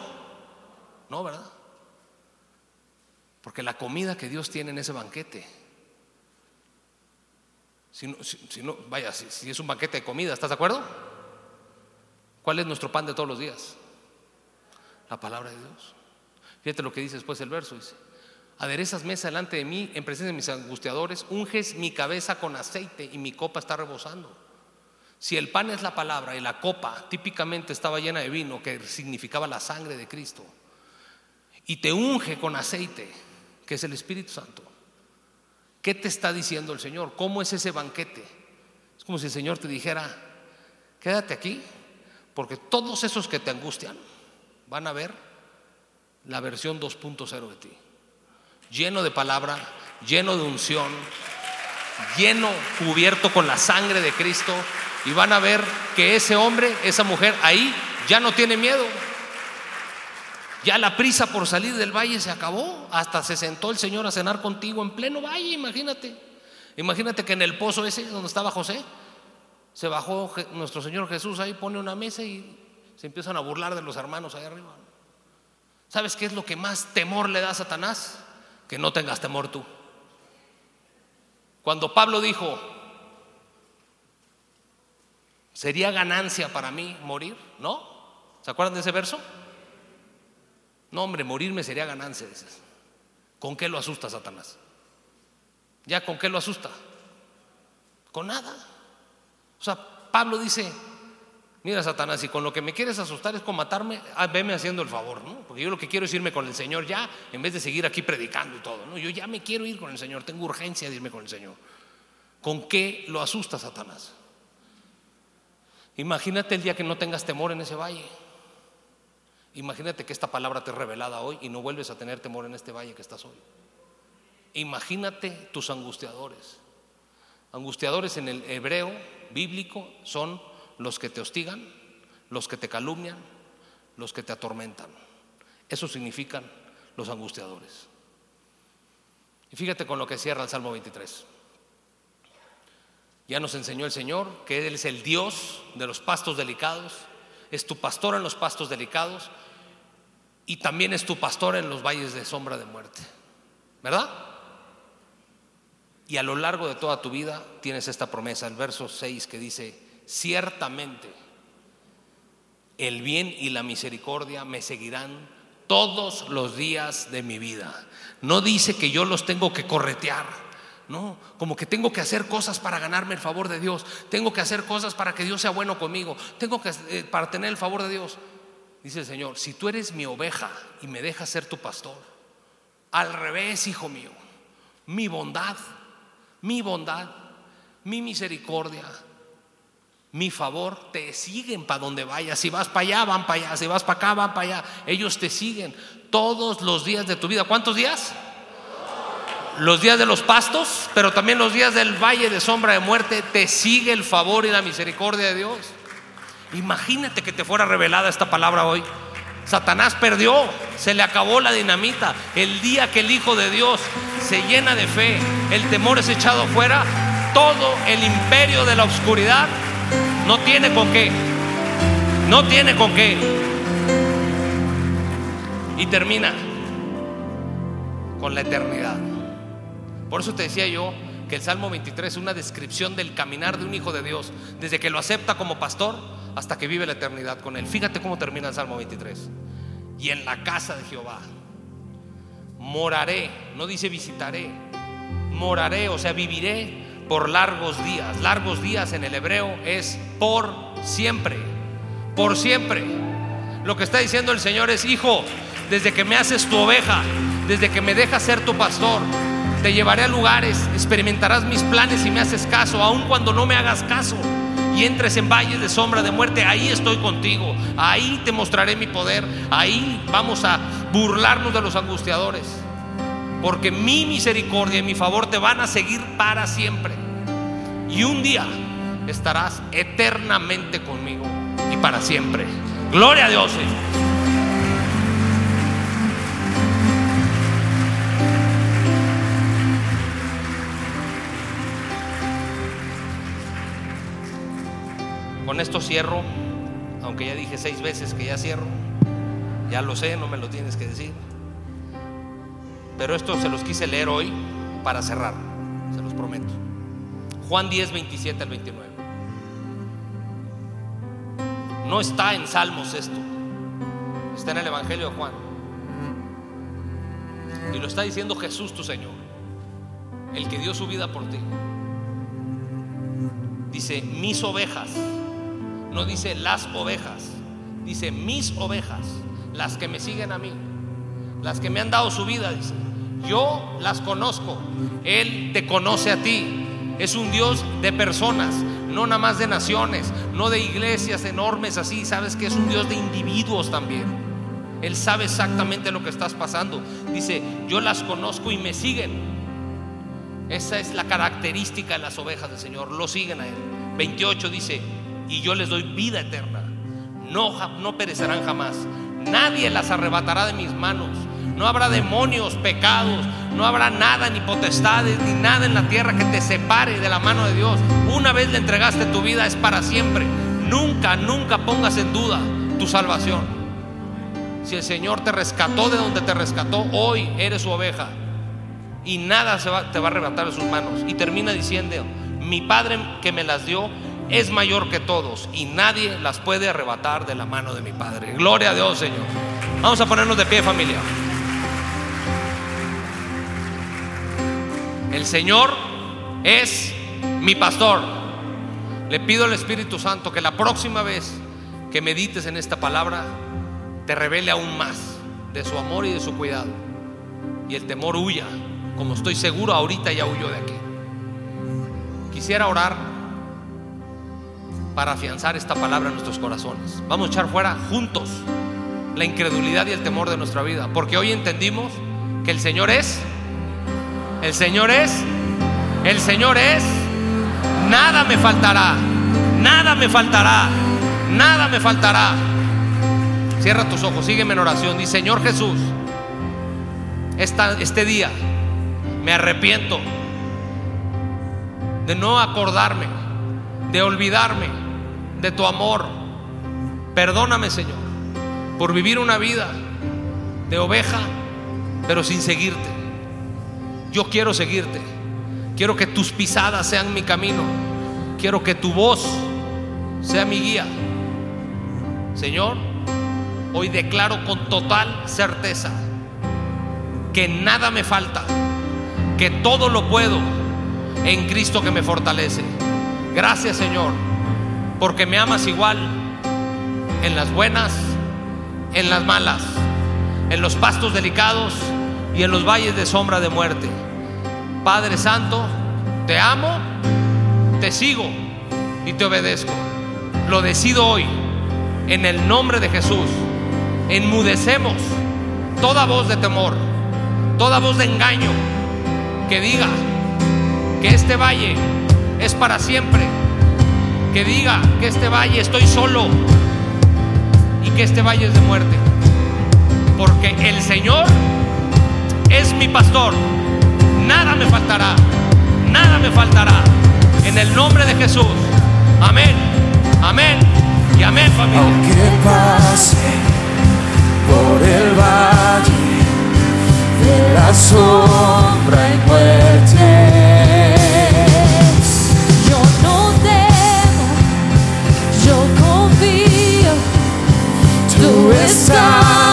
No, ¿verdad? Porque la comida que Dios tiene en ese banquete, si no, vaya, si es un banquete de comida, ¿estás de acuerdo? ¿Cuál es nuestro pan de todos los días? La palabra de Dios. Fíjate lo que dice después el verso, dice, aderezas mesa delante de mí en presencia de mis angustiadores, unges mi cabeza con aceite y mi copa está rebosando. Si el pan es la palabra y la copa típicamente estaba llena de vino, que significaba la sangre de Cristo, y te unge con aceite, que es el Espíritu Santo, ¿qué te está diciendo el Señor? ¿Cómo es ese banquete? Es como si el Señor te dijera, quédate aquí, porque todos esos que te angustian van a ver la versión 2.0 de ti lleno de palabra, lleno de unción, lleno, cubierto con la sangre de Cristo, y van a ver que ese hombre, esa mujer ahí ya no tiene miedo. Ya la prisa por salir del valle se acabó. Hasta se sentó el Señor a cenar contigo en pleno valle, imagínate. Imagínate que en el pozo ese donde estaba José, se bajó nuestro Señor Jesús ahí, pone una mesa y se empiezan a burlar de los hermanos ahí arriba. ¿Sabes qué es lo que más temor le da a Satanás? Que no tengas temor tú. Cuando Pablo dijo, ¿sería ganancia para mí morir? ¿No? ¿Se acuerdan de ese verso? No, hombre, morirme sería ganancia, dices. ¿Con qué lo asusta Satanás? ¿Ya con qué lo asusta? Con nada. O sea, Pablo dice, Mira, Satanás, si con lo que me quieres asustar es con matarme, ah, veme haciendo el favor, ¿no? Porque yo lo que quiero es irme con el Señor ya, en vez de seguir aquí predicando y todo, ¿no? Yo ya me quiero ir con el Señor, tengo urgencia de irme con el Señor. ¿Con qué lo asusta Satanás? Imagínate el día que no tengas temor en ese valle. Imagínate que esta palabra te es revelada hoy y no vuelves a tener temor en este valle que estás hoy. Imagínate tus angustiadores. Angustiadores en el hebreo bíblico son los que te hostigan, los que te calumnian, los que te atormentan. Eso significan los angustiadores. Y fíjate con lo que cierra el Salmo 23. Ya nos enseñó el Señor que Él es el Dios de los pastos delicados, es tu pastor en los pastos delicados y también es tu pastor en los valles de sombra de muerte. ¿Verdad? Y a lo largo de toda tu vida tienes esta promesa, el verso 6 que dice, ciertamente el bien y la misericordia me seguirán todos los días de mi vida. No dice que yo los tengo que corretear, no, como que tengo que hacer cosas para ganarme el favor de Dios, tengo que hacer cosas para que Dios sea bueno conmigo, tengo que eh, para tener el favor de Dios. Dice el Señor, si tú eres mi oveja y me dejas ser tu pastor, al revés, hijo mío, mi bondad, mi bondad, mi misericordia, mi favor, te siguen para donde vayas. Si vas para allá, van para allá. Si vas para acá, van para allá. Ellos te siguen todos los días de tu vida. ¿Cuántos días? Los días de los pastos, pero también los días del valle de sombra de muerte, te sigue el favor y la misericordia de Dios. Imagínate que te fuera revelada esta palabra hoy. Satanás perdió, se le acabó la dinamita. El día que el Hijo de Dios se llena de fe, el temor es echado fuera, todo el imperio de la oscuridad no tiene con qué. No tiene con qué. Y termina con la eternidad. Por eso te decía yo que el Salmo 23 es una descripción del caminar de un hijo de Dios, desde que lo acepta como pastor hasta que vive la eternidad con él. Fíjate cómo termina el Salmo 23. Y en la casa de Jehová moraré, no dice visitaré, moraré, o sea, viviré por largos días. Largos días en el hebreo es por siempre, por siempre. Lo que está diciendo el Señor es, hijo, desde que me haces tu oveja, desde que me dejas ser tu pastor, te llevaré a lugares, experimentarás mis planes y me haces caso, aun cuando no me hagas caso y entres en valles de sombra de muerte, ahí estoy contigo, ahí te mostraré mi poder, ahí vamos a burlarnos de los angustiadores, porque mi misericordia y mi favor te van a seguir para siempre. Y un día estarás eternamente conmigo y para siempre. Gloria a Dios. Con esto cierro, aunque ya dije seis veces que ya cierro. Ya lo sé, no me lo tienes que decir. Pero esto se los quise leer hoy para cerrar, se los prometo. Juan 10, 27 al 29. No está en Salmos esto, está en el Evangelio de Juan. Y lo está diciendo Jesús tu Señor, el que dio su vida por ti. Dice, mis ovejas no dice las ovejas, dice mis ovejas, las que me siguen a mí, las que me han dado su vida, dice. Yo las conozco, Él te conoce a ti. Es un Dios de personas, no nada más de naciones, no de iglesias enormes así, sabes que es un Dios de individuos también. Él sabe exactamente lo que estás pasando. Dice, yo las conozco y me siguen. Esa es la característica de las ovejas del Señor, lo siguen a Él. 28 dice, y yo les doy vida eterna. No, no perecerán jamás. Nadie las arrebatará de mis manos. No habrá demonios, pecados, no habrá nada, ni potestades, ni nada en la tierra que te separe de la mano de Dios. Una vez le entregaste tu vida es para siempre. Nunca, nunca pongas en duda tu salvación. Si el Señor te rescató de donde te rescató, hoy eres su oveja. Y nada se te va a arrebatar de sus manos. Y termina diciendo, mi Padre que me las dio es mayor que todos y nadie las puede arrebatar de la mano de mi Padre. Gloria a Dios, Señor. Vamos a ponernos de pie, familia. El Señor es mi pastor. Le pido al Espíritu Santo que la próxima vez que medites en esta palabra, te revele aún más de su amor y de su cuidado. Y el temor huya, como estoy seguro ahorita ya huyó de aquí. Quisiera orar para afianzar esta palabra en nuestros corazones. Vamos a echar fuera juntos la incredulidad y el temor de nuestra vida, porque hoy entendimos que el Señor es, el Señor es, el Señor es, nada me faltará, nada me faltará, nada me faltará. Cierra tus ojos, sígueme en oración. Dice, Señor Jesús, este día me arrepiento de no acordarme, de olvidarme de tu amor. Perdóname, Señor, por vivir una vida de oveja, pero sin seguirte. Yo quiero seguirte. Quiero que tus pisadas sean mi camino. Quiero que tu voz sea mi guía. Señor, hoy declaro con total certeza que nada me falta, que todo lo puedo en Cristo que me fortalece. Gracias, Señor porque me amas igual en las buenas, en las malas, en los pastos delicados y en los valles de sombra de muerte. Padre Santo, te amo, te sigo y te obedezco. Lo decido hoy, en el nombre de Jesús. Enmudecemos toda voz de temor, toda voz de engaño que diga que este valle es para siempre que diga que este valle estoy solo y que este valle es de muerte. Porque el Señor es mi pastor. Nada me faltará. Nada me faltará. En el nombre de Jesús. Amén. Amén. Y amén familia. Aunque pase por el valle de la sombra y muerte. Yo no temo, yo confío, Tú estás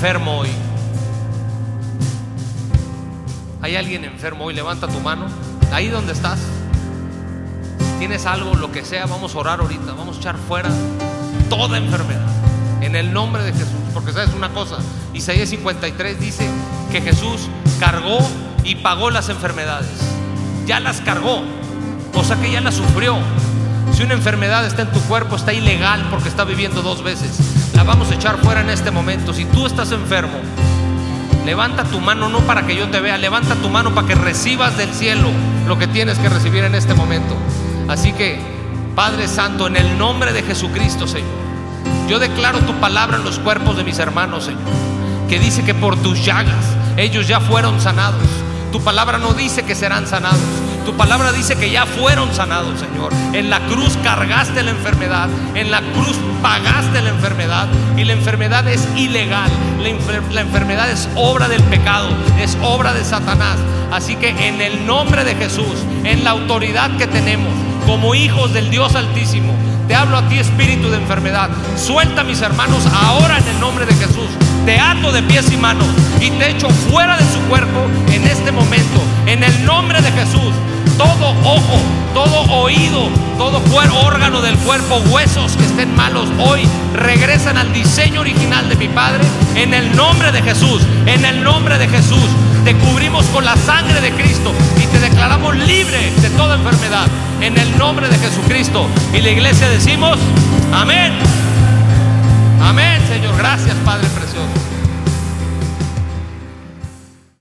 enfermo hoy. Hay alguien enfermo hoy. Levanta tu mano. Ahí donde estás. Tienes algo, lo que sea. Vamos a orar ahorita. Vamos a echar fuera toda enfermedad. En el nombre de Jesús. Porque sabes una cosa. Isaías 53 dice que Jesús cargó y pagó las enfermedades. Ya las cargó. O sea que ya las sufrió. Si una enfermedad está en tu cuerpo, está ilegal porque está viviendo dos veces. La vamos a echar fuera en este momento. Si tú estás enfermo, levanta tu mano no para que yo te vea, levanta tu mano para que recibas del cielo lo que tienes que recibir en este momento. Así que, Padre Santo, en el nombre de Jesucristo, Señor, yo declaro tu palabra en los cuerpos de mis hermanos, Señor, que dice que por tus llagas ellos ya fueron sanados. Tu palabra no dice que serán sanados. Tu palabra dice que ya fueron sanados, Señor. En la cruz cargaste la enfermedad. En la cruz pagaste la enfermedad. Y la enfermedad es ilegal. La, la enfermedad es obra del pecado. Es obra de Satanás. Así que en el nombre de Jesús, en la autoridad que tenemos como hijos del Dios Altísimo, te hablo a ti espíritu de enfermedad. Suelta mis hermanos ahora en el nombre de Jesús. Te ato de pies y manos y te echo fuera de su cuerpo en este momento. En el nombre de Jesús. Todo ojo, todo oído, todo órgano del cuerpo, huesos que estén malos hoy regresan al diseño original de mi Padre. En el nombre de Jesús. En el nombre de Jesús. Te cubrimos con la sangre de Cristo y te declaramos libre de toda enfermedad. En el nombre de Jesucristo. Y la iglesia decimos, amén. Amén, Señor. Gracias, Padre precioso.